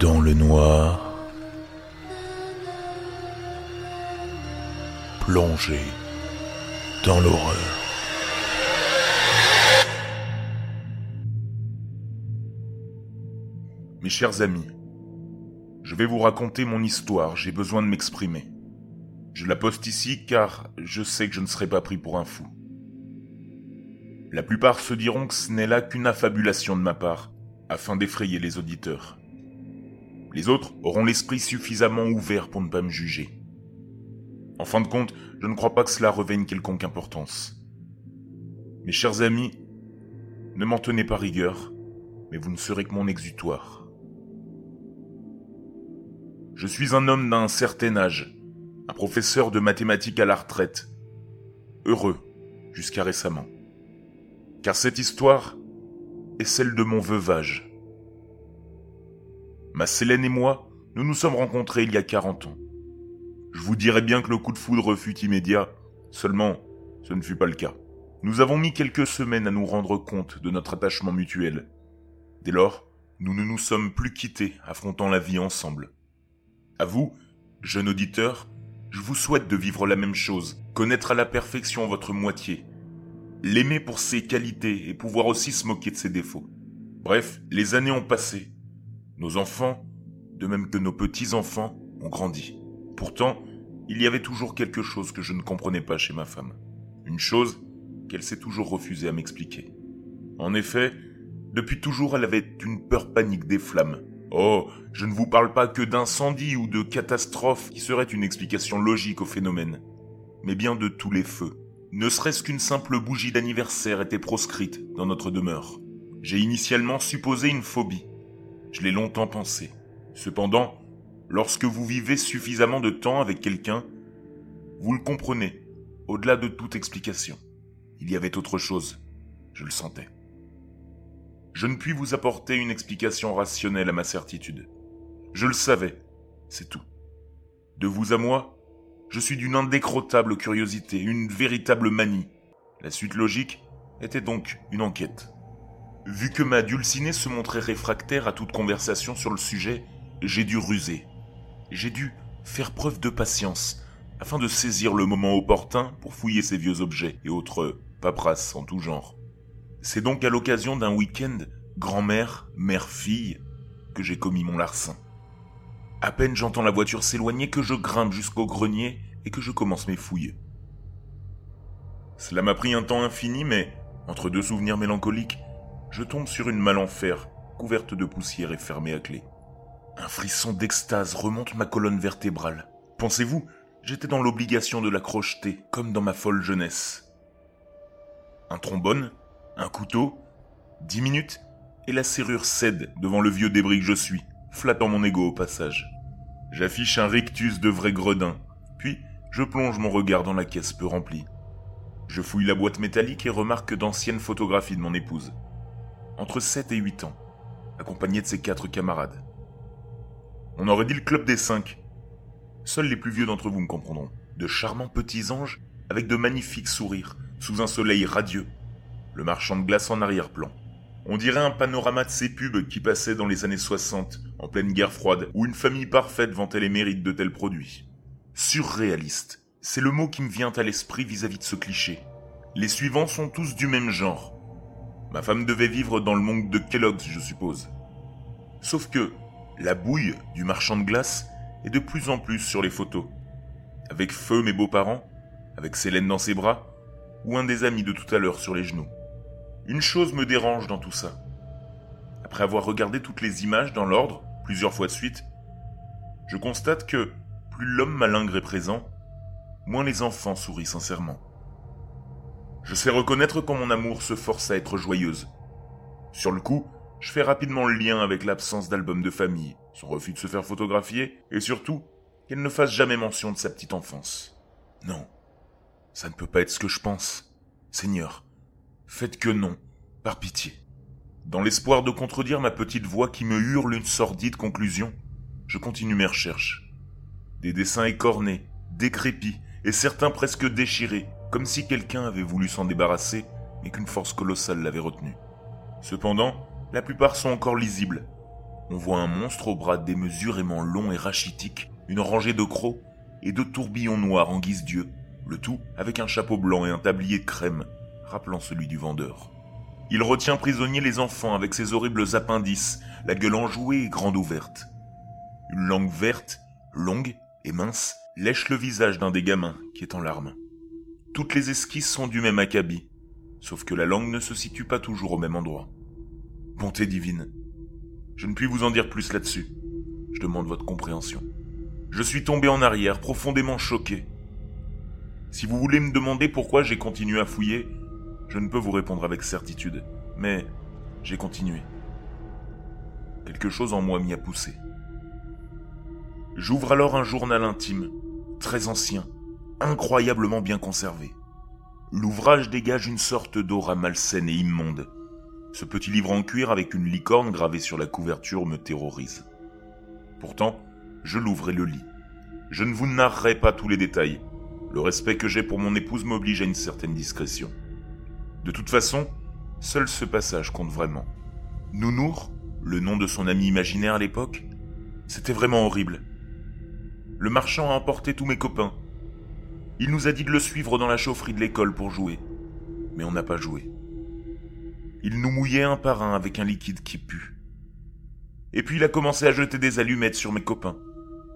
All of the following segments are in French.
dans le noir, plongé dans l'horreur. Mes chers amis, je vais vous raconter mon histoire, j'ai besoin de m'exprimer. Je la poste ici car je sais que je ne serai pas pris pour un fou. La plupart se diront que ce n'est là qu'une affabulation de ma part, afin d'effrayer les auditeurs. Les autres auront l'esprit suffisamment ouvert pour ne pas me juger. En fin de compte, je ne crois pas que cela revêt une quelconque importance. Mes chers amis, ne m'en tenez pas rigueur, mais vous ne serez que mon exutoire. Je suis un homme d'un certain âge, un professeur de mathématiques à la retraite, heureux jusqu'à récemment. Car cette histoire est celle de mon veuvage. Ma Célène et moi, nous nous sommes rencontrés il y a 40 ans. Je vous dirais bien que le coup de foudre fut immédiat, seulement ce ne fut pas le cas. Nous avons mis quelques semaines à nous rendre compte de notre attachement mutuel. Dès lors, nous ne nous sommes plus quittés, affrontant la vie ensemble. À vous, jeune auditeur, je vous souhaite de vivre la même chose, connaître à la perfection votre moitié, l'aimer pour ses qualités et pouvoir aussi se moquer de ses défauts. Bref, les années ont passé. Nos enfants, de même que nos petits-enfants, ont grandi. Pourtant, il y avait toujours quelque chose que je ne comprenais pas chez ma femme. Une chose qu'elle s'est toujours refusée à m'expliquer. En effet, depuis toujours elle avait une peur panique des flammes. Oh, je ne vous parle pas que d'incendie ou de catastrophe qui serait une explication logique au phénomène, mais bien de tous les feux. Ne serait-ce qu'une simple bougie d'anniversaire était proscrite dans notre demeure. J'ai initialement supposé une phobie. Je l'ai longtemps pensé. Cependant, lorsque vous vivez suffisamment de temps avec quelqu'un, vous le comprenez, au-delà de toute explication. Il y avait autre chose. Je le sentais. Je ne puis vous apporter une explication rationnelle à ma certitude. Je le savais, c'est tout. De vous à moi, je suis d'une indécrottable curiosité, une véritable manie. La suite logique était donc une enquête. Vu que ma dulcinée se montrait réfractaire à toute conversation sur le sujet, j'ai dû ruser. J'ai dû faire preuve de patience, afin de saisir le moment opportun pour fouiller ces vieux objets et autres paperasses en tout genre. C'est donc à l'occasion d'un week-end grand-mère, mère-fille que j'ai commis mon larcin. À peine j'entends la voiture s'éloigner que je grimpe jusqu'au grenier et que je commence mes fouilles. Cela m'a pris un temps infini, mais, entre deux souvenirs mélancoliques, je tombe sur une malle en fer, couverte de poussière et fermée à clé. Un frisson d'extase remonte ma colonne vertébrale. Pensez-vous, j'étais dans l'obligation de la crocheter, comme dans ma folle jeunesse. Un trombone, un couteau, dix minutes, et la serrure cède devant le vieux débris que je suis, flattant mon ego au passage. J'affiche un rictus de vrai gredin, puis je plonge mon regard dans la caisse peu remplie. Je fouille la boîte métallique et remarque d'anciennes photographies de mon épouse. Entre 7 et 8 ans, accompagnée de ses quatre camarades. On aurait dit le club des cinq. Seuls les plus vieux d'entre vous me comprendront. De charmants petits anges avec de magnifiques sourires, sous un soleil radieux. Le marchand de glace en arrière-plan. On dirait un panorama de ces pubs qui passaient dans les années 60, en pleine guerre froide, où une famille parfaite vantait les mérites de tels produits. Surréaliste, c'est le mot qui me vient à l'esprit vis-à-vis de ce cliché. Les suivants sont tous du même genre. Ma femme devait vivre dans le monde de Kellogg's, je suppose. Sauf que la bouille du marchand de glace est de plus en plus sur les photos. Avec Feu, mes beaux-parents, avec Célène dans ses bras, ou un des amis de tout à l'heure sur les genoux. Une chose me dérange dans tout ça. Après avoir regardé toutes les images dans l'ordre, plusieurs fois de suite, je constate que plus l'homme malingre est présent, moins les enfants sourient sincèrement. Je sais reconnaître quand mon amour se force à être joyeuse. Sur le coup, je fais rapidement le lien avec l'absence d'album de famille, son refus de se faire photographier, et surtout, qu'elle ne fasse jamais mention de sa petite enfance. Non, ça ne peut pas être ce que je pense. Seigneur, Faites que non, par pitié. Dans l'espoir de contredire ma petite voix qui me hurle une sordide conclusion, je continue mes recherches. Des dessins écornés, décrépits, et certains presque déchirés, comme si quelqu'un avait voulu s'en débarrasser, mais qu'une force colossale l'avait retenu. Cependant, la plupart sont encore lisibles. on voit un monstre aux bras démesurément longs et rachitiques, une rangée de crocs et de tourbillons noirs en guise d'yeux, le tout avec un chapeau blanc et un tablier crème, rappelant celui du vendeur. Il retient prisonniers les enfants avec ses horribles appendices, la gueule enjouée et grande ouverte. Une langue verte, longue et mince, lèche le visage d'un des gamins qui est en larmes. Toutes les esquisses sont du même acabit, sauf que la langue ne se situe pas toujours au même endroit. Bonté divine. Je ne puis vous en dire plus là-dessus. Je demande votre compréhension. Je suis tombé en arrière, profondément choqué. Si vous voulez me demander pourquoi j'ai continué à fouiller, je ne peux vous répondre avec certitude, mais j'ai continué. Quelque chose en moi m'y a poussé. J'ouvre alors un journal intime, très ancien, incroyablement bien conservé. L'ouvrage dégage une sorte d'aura malsaine et immonde. Ce petit livre en cuir avec une licorne gravée sur la couverture me terrorise. Pourtant, je l'ouvre le lis. Je ne vous narrerai pas tous les détails. Le respect que j'ai pour mon épouse m'oblige à une certaine discrétion. De toute façon, seul ce passage compte vraiment. Nounour, le nom de son ami imaginaire à l'époque, c'était vraiment horrible. Le marchand a emporté tous mes copains. Il nous a dit de le suivre dans la chaufferie de l'école pour jouer. Mais on n'a pas joué. Il nous mouillait un par un avec un liquide qui pue. Et puis il a commencé à jeter des allumettes sur mes copains.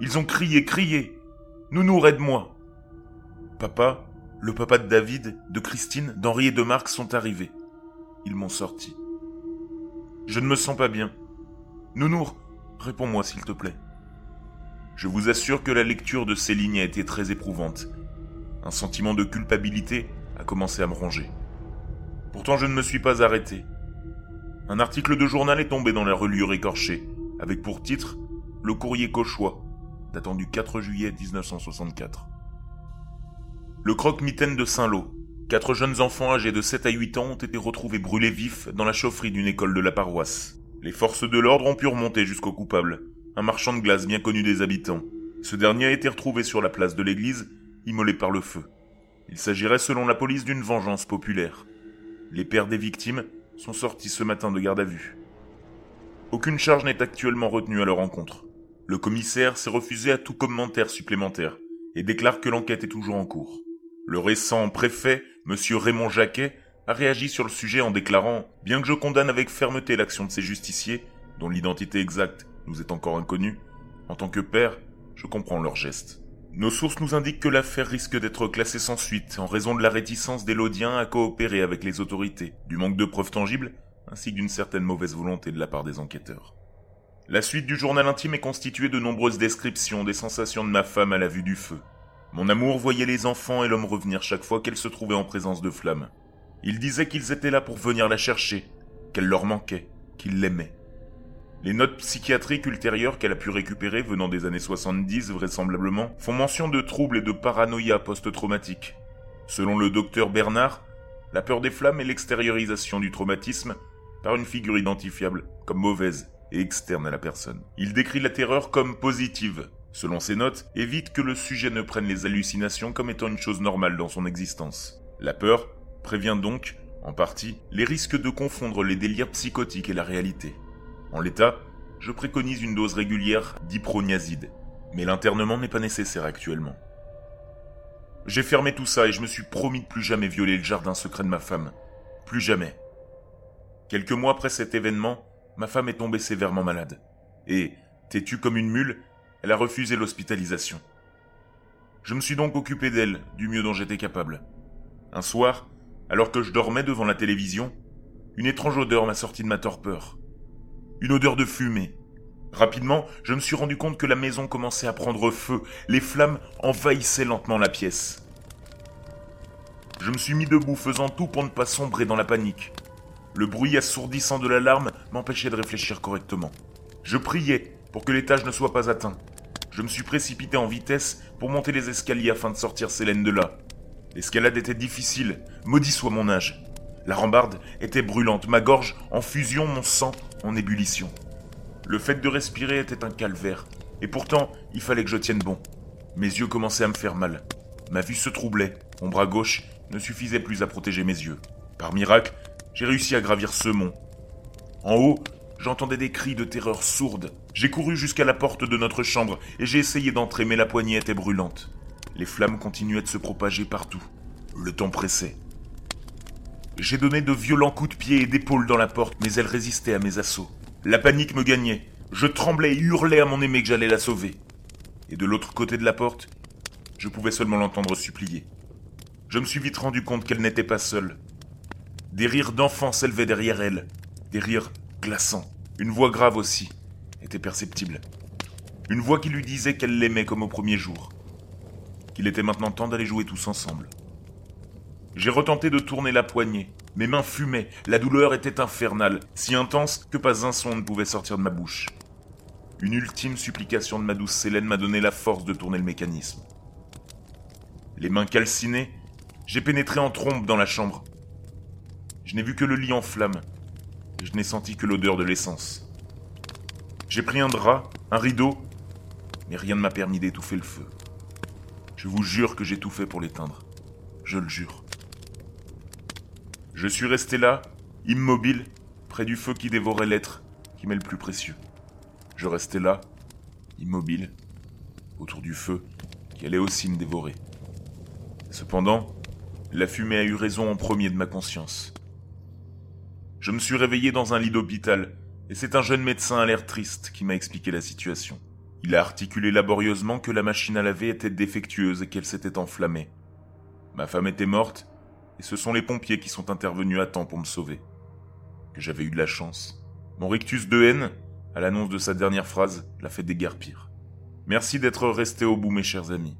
Ils ont crié, crié. Nounour, aide-moi. Papa, le papa de David, de Christine, d'Henri et de Marc sont arrivés. Ils m'ont sorti. Je ne me sens pas bien. Nounour, réponds-moi s'il te plaît. Je vous assure que la lecture de ces lignes a été très éprouvante. Un sentiment de culpabilité a commencé à me ronger. Pourtant je ne me suis pas arrêté. Un article de journal est tombé dans la reliure écorchée, avec pour titre Le courrier cauchois, datant du 4 juillet 1964. Le croque-mitaine de Saint-Lô. Quatre jeunes enfants âgés de 7 à 8 ans ont été retrouvés brûlés vifs dans la chaufferie d'une école de la paroisse. Les forces de l'ordre ont pu remonter jusqu'au coupable, un marchand de glace bien connu des habitants. Ce dernier a été retrouvé sur la place de l'église, immolé par le feu. Il s'agirait selon la police d'une vengeance populaire. Les pères des victimes sont sortis ce matin de garde à vue. Aucune charge n'est actuellement retenue à leur encontre. Le commissaire s'est refusé à tout commentaire supplémentaire et déclare que l'enquête est toujours en cours. Le récent préfet, M. Raymond Jacquet, a réagi sur le sujet en déclarant Bien que je condamne avec fermeté l'action de ces justiciers, dont l'identité exacte nous est encore inconnue, en tant que père, je comprends leurs gestes. Nos sources nous indiquent que l'affaire risque d'être classée sans suite en raison de la réticence des Lodiens à coopérer avec les autorités, du manque de preuves tangibles, ainsi que d'une certaine mauvaise volonté de la part des enquêteurs. La suite du journal intime est constituée de nombreuses descriptions des sensations de ma femme à la vue du feu, mon amour voyait les enfants et l'homme revenir chaque fois qu'elle se trouvait en présence de flammes. Il disait qu'ils étaient là pour venir la chercher, qu'elle leur manquait, qu'ils l'aimaient. Les notes psychiatriques ultérieures qu'elle a pu récupérer venant des années 70 vraisemblablement font mention de troubles et de paranoïa post-traumatique. Selon le docteur Bernard, la peur des flammes est l'extériorisation du traumatisme par une figure identifiable comme mauvaise et externe à la personne. Il décrit la terreur comme positive, selon ses notes, évite que le sujet ne prenne les hallucinations comme étant une chose normale dans son existence. La peur prévient donc, en partie, les risques de confondre les délires psychotiques et la réalité. En l'état, je préconise une dose régulière d'iproniazide, mais l'internement n'est pas nécessaire actuellement. J'ai fermé tout ça et je me suis promis de plus jamais violer le jardin secret de ma femme. Plus jamais. Quelques mois après cet événement, ma femme est tombée sévèrement malade. Et, têtue comme une mule, elle a refusé l'hospitalisation. Je me suis donc occupé d'elle du mieux dont j'étais capable. Un soir, alors que je dormais devant la télévision, une étrange odeur m'a sorti de ma torpeur. Une odeur de fumée. Rapidement, je me suis rendu compte que la maison commençait à prendre feu. Les flammes envahissaient lentement la pièce. Je me suis mis debout, faisant tout pour ne pas sombrer dans la panique. Le bruit assourdissant de l'alarme m'empêchait de réfléchir correctement. Je priais pour que l'étage ne soit pas atteint. Je me suis précipité en vitesse pour monter les escaliers afin de sortir Célène de là. L'escalade était difficile, maudit soit mon âge. La rambarde était brûlante, ma gorge en fusion, mon sang en ébullition. Le fait de respirer était un calvaire, et pourtant il fallait que je tienne bon. Mes yeux commençaient à me faire mal. Ma vue se troublait, mon bras gauche ne suffisait plus à protéger mes yeux. Par miracle, j'ai réussi à gravir ce mont. En haut, j'entendais des cris de terreur sourdes. J'ai couru jusqu'à la porte de notre chambre et j'ai essayé d'entrer, mais la poignée était brûlante. Les flammes continuaient de se propager partout. Le temps pressait. J'ai donné de violents coups de pied et d'épaule dans la porte, mais elle résistait à mes assauts. La panique me gagnait. Je tremblais et hurlais à mon aimé que j'allais la sauver. Et de l'autre côté de la porte, je pouvais seulement l'entendre supplier. Je me suis vite rendu compte qu'elle n'était pas seule. Des rires d'enfants s'élevaient derrière elle, des rires glaçants. Une voix grave aussi était perceptible. Une voix qui lui disait qu'elle l'aimait comme au premier jour. Qu'il était maintenant temps d'aller jouer tous ensemble. J'ai retenté de tourner la poignée. Mes mains fumaient, la douleur était infernale, si intense que pas un son ne pouvait sortir de ma bouche. Une ultime supplication de ma douce Célène m'a donné la force de tourner le mécanisme. Les mains calcinées, j'ai pénétré en trombe dans la chambre. Je n'ai vu que le lit en flammes, je n'ai senti que l'odeur de l'essence. J'ai pris un drap, un rideau, mais rien ne m'a permis d'étouffer le feu. Je vous jure que j'ai tout fait pour l'éteindre. Je le jure. Je suis resté là, immobile, près du feu qui dévorait l'être qui m'est le plus précieux. Je restais là, immobile, autour du feu qui allait aussi me dévorer. Cependant, la fumée a eu raison en premier de ma conscience. Je me suis réveillé dans un lit d'hôpital, et c'est un jeune médecin à l'air triste qui m'a expliqué la situation. Il a articulé laborieusement que la machine à laver était défectueuse et qu'elle s'était enflammée. Ma femme était morte, et ce sont les pompiers qui sont intervenus à temps pour me sauver. Que j'avais eu de la chance. Mon rictus de haine, à l'annonce de sa dernière phrase, l'a fait déguerpir. Merci d'être restés au bout, mes chers amis.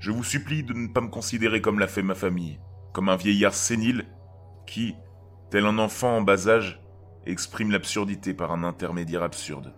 Je vous supplie de ne pas me considérer comme l'a fait ma famille, comme un vieillard sénile qui, tel un enfant en bas âge, exprime l'absurdité par un intermédiaire absurde.